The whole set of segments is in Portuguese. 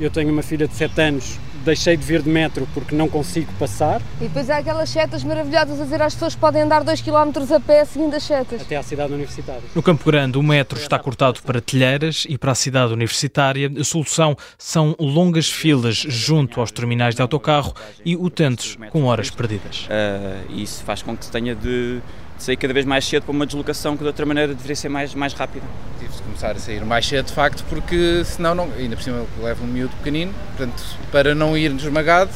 Eu tenho uma filha de 7 anos, deixei de vir de metro porque não consigo passar. E depois há aquelas setas maravilhosas a dizer às pessoas que podem andar 2 km a pé seguindo as setas. Até à cidade universitária. No Campo Grande, o metro está cortado para telheiras e para a cidade universitária. A solução são longas filas junto aos terminais de autocarro e utentes com horas perdidas. Uh, isso faz com que se tenha de sair cada vez mais cedo para uma deslocação que de outra maneira deveria ser mais, mais rápida. Tive de começar a sair mais cedo de facto porque senão não, ainda por cima eu levo um miúdo pequenino, portanto para não ir esmagado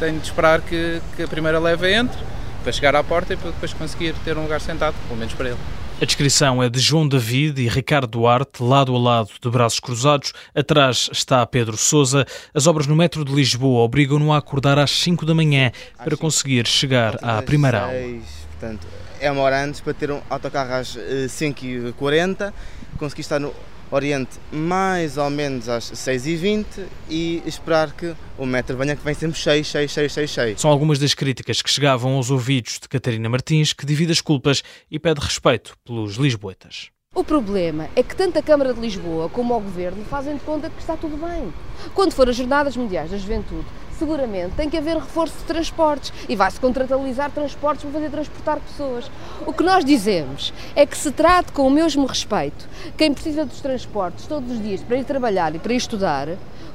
tenho de esperar que, que a primeira leva entre para chegar à porta e para depois conseguir ter um lugar sentado, pelo menos para ele. A descrição é de João David e Ricardo Duarte, lado a lado, de braços cruzados. Atrás está Pedro Sousa. As obras no metro de Lisboa obrigam-no a acordar às 5 da manhã para conseguir chegar à primeira aula. Portanto, é uma hora antes para ter um autocarro às 5h40, eh, consegui estar no Oriente mais ou menos às 6h20 e esperar que o metro venha, que vem sempre cheio, cheio, cheio, cheio, cheio. São algumas das críticas que chegavam aos ouvidos de Catarina Martins, que divide as culpas e pede respeito pelos lisboetas. O problema é que tanto a Câmara de Lisboa como o Governo fazem de conta que está tudo bem. Quando for as Jornadas Mundiais da Juventude, seguramente tem que haver reforço de transportes e vai-se contratualizar transportes para fazer transportar pessoas. O que nós dizemos é que se trate com o mesmo respeito quem precisa dos transportes todos os dias para ir trabalhar e para ir estudar,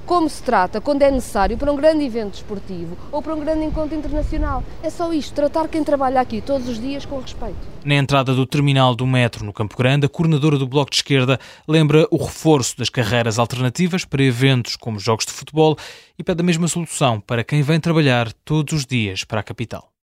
como se trata quando é necessário para um grande evento desportivo ou para um grande encontro internacional. É só isto, tratar quem trabalha aqui todos os dias com respeito. Na entrada do terminal do metro no Campo Grande, a coordenadora do Bloco de Esquerda lembra o reforço das carreiras alternativas para eventos como jogos de futebol e pede a mesma solução para quem vem trabalhar todos os dias para a capital.